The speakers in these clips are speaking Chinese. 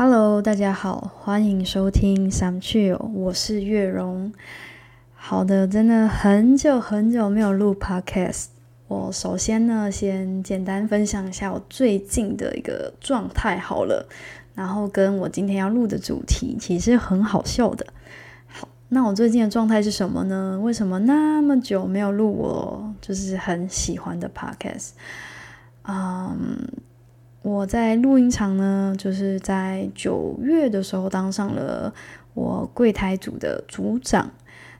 Hello，大家好，欢迎收听三趣哦，我是月荣。好的，真的很久很久没有录 Podcast。我首先呢，先简单分享一下我最近的一个状态好了，然后跟我今天要录的主题其实很好笑的。好，那我最近的状态是什么呢？为什么那么久没有录我就是很喜欢的 Podcast？嗯。我在录音厂呢，就是在九月的时候当上了我柜台组的组长。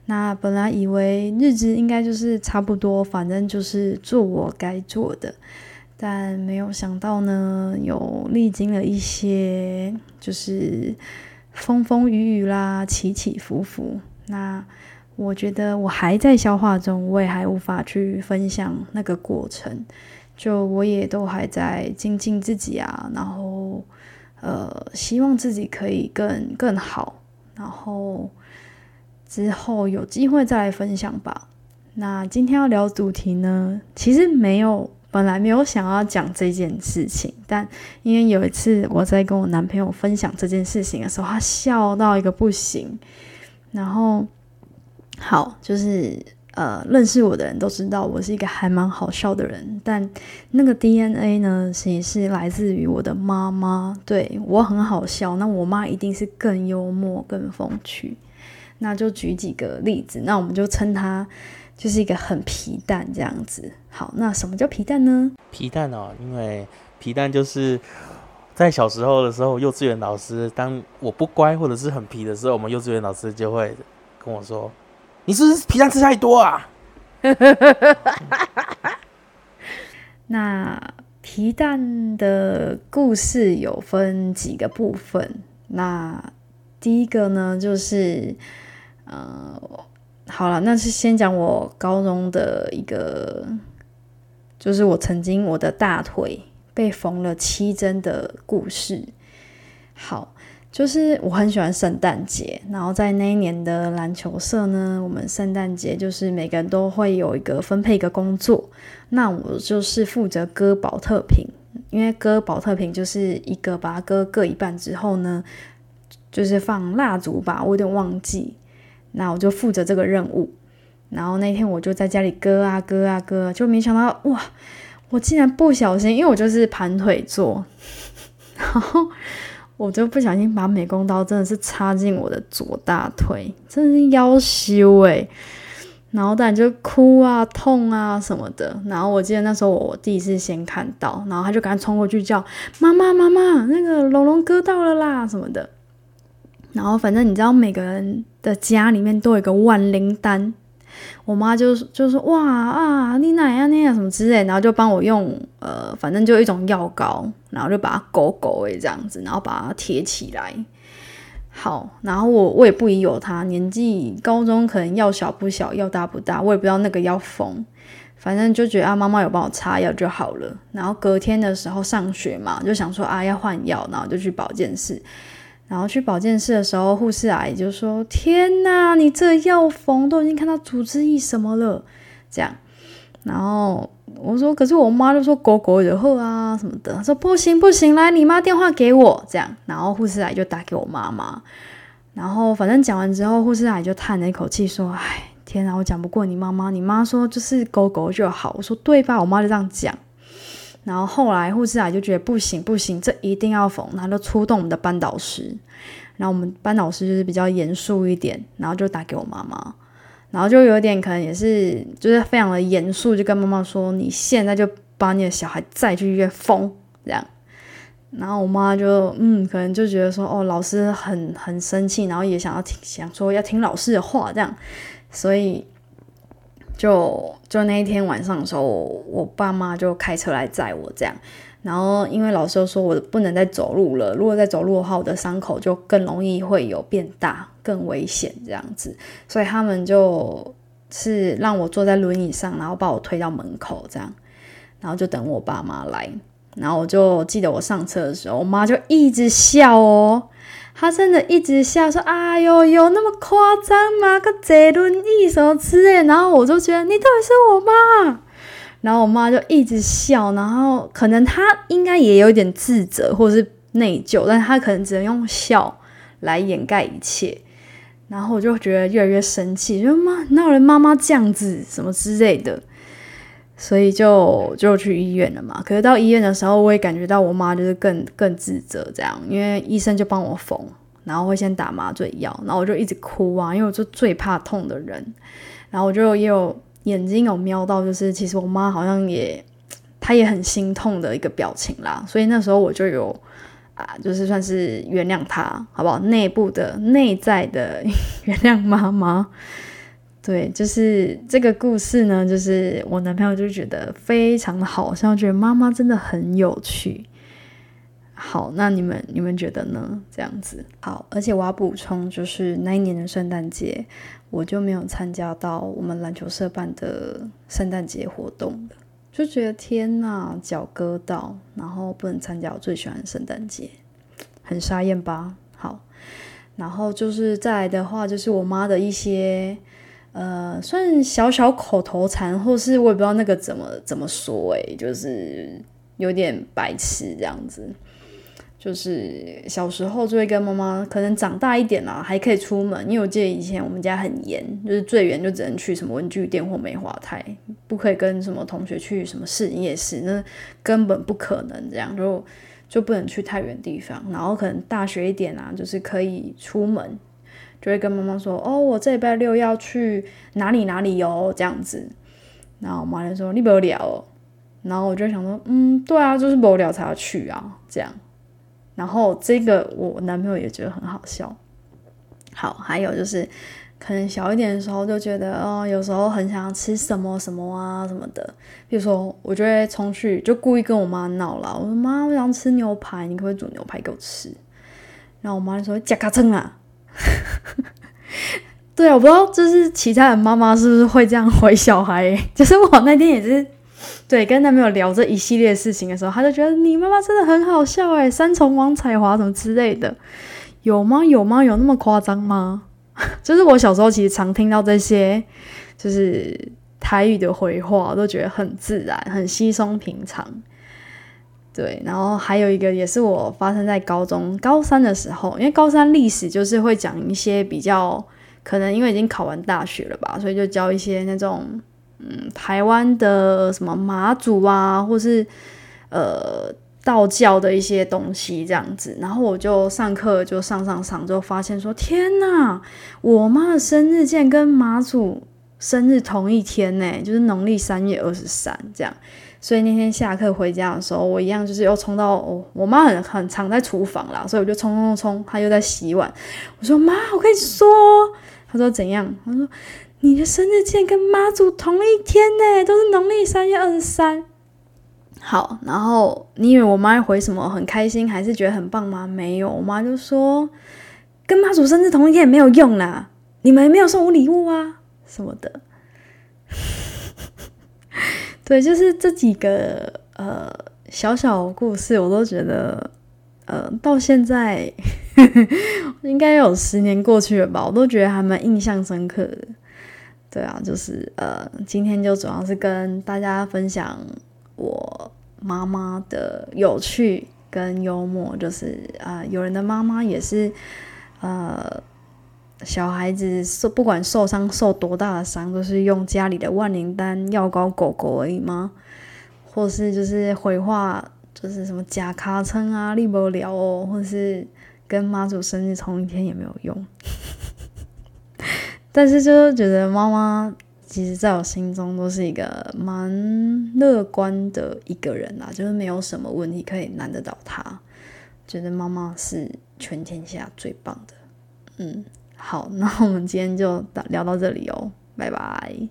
那本来以为日子应该就是差不多，反正就是做我该做的，但没有想到呢，有历经了一些就是风风雨雨啦，起起伏伏。那我觉得我还在消化中，我也还无法去分享那个过程。就我也都还在精进自己啊，然后呃，希望自己可以更更好，然后之后有机会再来分享吧。那今天要聊主题呢，其实没有本来没有想要讲这件事情，但因为有一次我在跟我男朋友分享这件事情的时候，他笑到一个不行，然后好就是。呃，认识我的人都知道我是一个还蛮好笑的人，但那个 DNA 呢，其实是来自于我的妈妈。对我很好笑，那我妈一定是更幽默、更风趣。那就举几个例子，那我们就称她就是一个很皮蛋这样子。好，那什么叫皮蛋呢？皮蛋哦，因为皮蛋就是在小时候的时候，幼稚园老师当我不乖或者是很皮的时候，我们幼稚园老师就会跟我说。你是不是皮蛋吃太多啊？那皮蛋的故事有分几个部分。那第一个呢，就是呃，好了，那是先讲我高中的一个，就是我曾经我的大腿被缝了七针的故事。好。就是我很喜欢圣诞节，然后在那一年的篮球社呢，我们圣诞节就是每个人都会有一个分配一个工作，那我就是负责割保特瓶，因为割保特瓶就是一个把它割各一半之后呢，就是放蜡烛吧，我有点忘记，那我就负责这个任务，然后那天我就在家里割啊割啊割，就没想到哇，我竟然不小心，因为我就是盘腿坐，然后。我就不小心把美工刀真的是插进我的左大腿，真的是腰修诶。然后当然就哭啊、痛啊什么的。然后我记得那时候我第一次先看到，然后他就赶快冲过去叫妈妈妈妈，那个龙龙割到了啦什么的。然后反正你知道每个人的家里面都有一个万灵丹。我妈就就说哇啊，你奶呀那啊什么之类，然后就帮我用呃，反正就一种药膏，然后就把它勾勾诶这样子，然后把它贴起来。好，然后我我也不疑有他，年纪高中可能药小不小，药大不大，我也不知道那个要缝，反正就觉得啊妈妈有帮我擦药就好了。然后隔天的时候上学嘛，就想说啊要换药，然后就去保健室。然后去保健室的时候，护士阿姨就说：“天哪，你这药缝都已经看到组织液什么了。”这样，然后我说：“可是我妈就说狗狗惹祸啊什么的。”说：“不行不行，来你妈电话给我。”这样，然后护士阿姨就打给我妈妈。然后反正讲完之后，护士阿姨就叹了一口气说：“哎，天哪，我讲不过你妈妈。你妈说就是狗狗就好。”我说：“对吧？”我妈就这样讲。然后后来护士啊就觉得不行不行，这一定要缝，然后就出动我们的班导师。然后我们班导师就是比较严肃一点，然后就打给我妈妈，然后就有点可能也是就是非常的严肃，就跟妈妈说：“你现在就把你的小孩再去医院缝。”这样。然后我妈就嗯，可能就觉得说：“哦，老师很很生气，然后也想要听，想说要听老师的话，这样。”所以。就就那一天晚上的时候，我爸妈就开车来载我，这样。然后因为老师说我不能再走路了，如果再走路的话，我的伤口就更容易会有变大，更危险这样子。所以他们就是让我坐在轮椅上，然后把我推到门口这样，然后就等我爸妈来。然后我就记得我上车的时候，我妈就一直笑哦。他真的一直笑说：“哎呦，有那么夸张吗？个坐轮椅什么之类。”然后我就觉得你到底是我妈。然后我妈就一直笑，然后可能她应该也有点自责，或者是内疚，但是他可能只能用笑来掩盖一切。然后我就觉得越来越生气，就妈闹人妈妈这样子什么之类的，所以就就去医院了嘛。可是到医院的时候，我也感觉到我妈就是更更自责这样，因为医生就帮我缝，然后会先打麻醉药，然后我就一直哭啊，因为我就最怕痛的人。然后我就也有眼睛有瞄到，就是其实我妈好像也她也很心痛的一个表情啦，所以那时候我就有。啊，就是算是原谅她，好不好？内部的、内在的 原谅妈妈。对，就是这个故事呢，就是我男朋友就觉得非常的好笑，觉得妈妈真的很有趣。好，那你们你们觉得呢？这样子好，而且我要补充，就是那一年的圣诞节，我就没有参加到我们篮球社办的圣诞节活动就觉得天呐，脚割到，然后不能参加我最喜欢的圣诞节，很沙艳吧？好，然后就是再来的话，就是我妈的一些呃，算小小口头禅，或是我也不知道那个怎么怎么说，诶，就是有点白痴这样子。就是小时候就会跟妈妈，可能长大一点啦，还可以出门。因为我记得以前我们家很严，就是最远就只能去什么文具店或梅花台，不可以跟什么同学去什么市夜市，那根本不可能这样，就就不能去太远地方。然后可能大学一点啊，就是可以出门，就会跟妈妈说：“哦，我这礼拜六要去哪里哪里哟。”这样子，然后我妈就说：“你不聊。”然后我就想说：“嗯，对啊，就是无聊才要去啊。”这样。然后这个我男朋友也觉得很好笑。好，还有就是可能小一点的时候就觉得哦，有时候很想要吃什么什么啊什么的。比如说，我就会冲去，就故意跟我妈闹了。我说：“妈，我想吃牛排，你可不可以煮牛排给我吃？”然后我妈就说：“加卡称啊。” 对啊，我不知道就是其他的妈妈是不是会这样回小孩。就是我那天也是。对，跟男朋友聊这一系列事情的时候，他就觉得你妈妈真的很好笑诶，三重王彩华什么之类的，有吗？有吗？有那么夸张吗？就是我小时候其实常听到这些，就是台语的回话，都觉得很自然，很稀松平常。对，然后还有一个也是我发生在高中高三的时候，因为高三历史就是会讲一些比较可能因为已经考完大学了吧，所以就教一些那种。嗯，台湾的什么马祖啊，或是呃道教的一些东西这样子，然后我就上课就上上上，就发现说天呐，我妈的生日竟然跟马祖生日同一天呢，就是农历三月二十三这样。所以那天下课回家的时候，我一样就是又冲到我我妈很很常在厨房啦，所以我就冲冲冲，她又在洗碗。我说妈，我跟你说，她说怎样？她说。你的生日竟然跟妈祖同一天呢，都是农历三月二十三。好，然后你以为我妈回什么很开心，还是觉得很棒吗？没有，我妈就说跟妈祖生日同一天也没有用啦，你们没有送我礼物啊什么的。对，就是这几个呃小小故事，我都觉得呃到现在 应该有十年过去了吧，我都觉得还蛮印象深刻的。对啊，就是呃，今天就主要是跟大家分享我妈妈的有趣跟幽默，就是啊，有人的妈妈也是呃，小孩子受不管受伤受多大的伤，都是用家里的万灵丹药膏狗狗而已吗？或是就是回话，就是什么假卡称啊，立不了哦，或是跟妈祖生日同一天也没有用。但是就是觉得妈妈，其实在我心中都是一个蛮乐观的一个人啦，就是没有什么问题可以难得倒她。觉得妈妈是全天下最棒的。嗯，好，那我们今天就聊到这里哦，拜拜。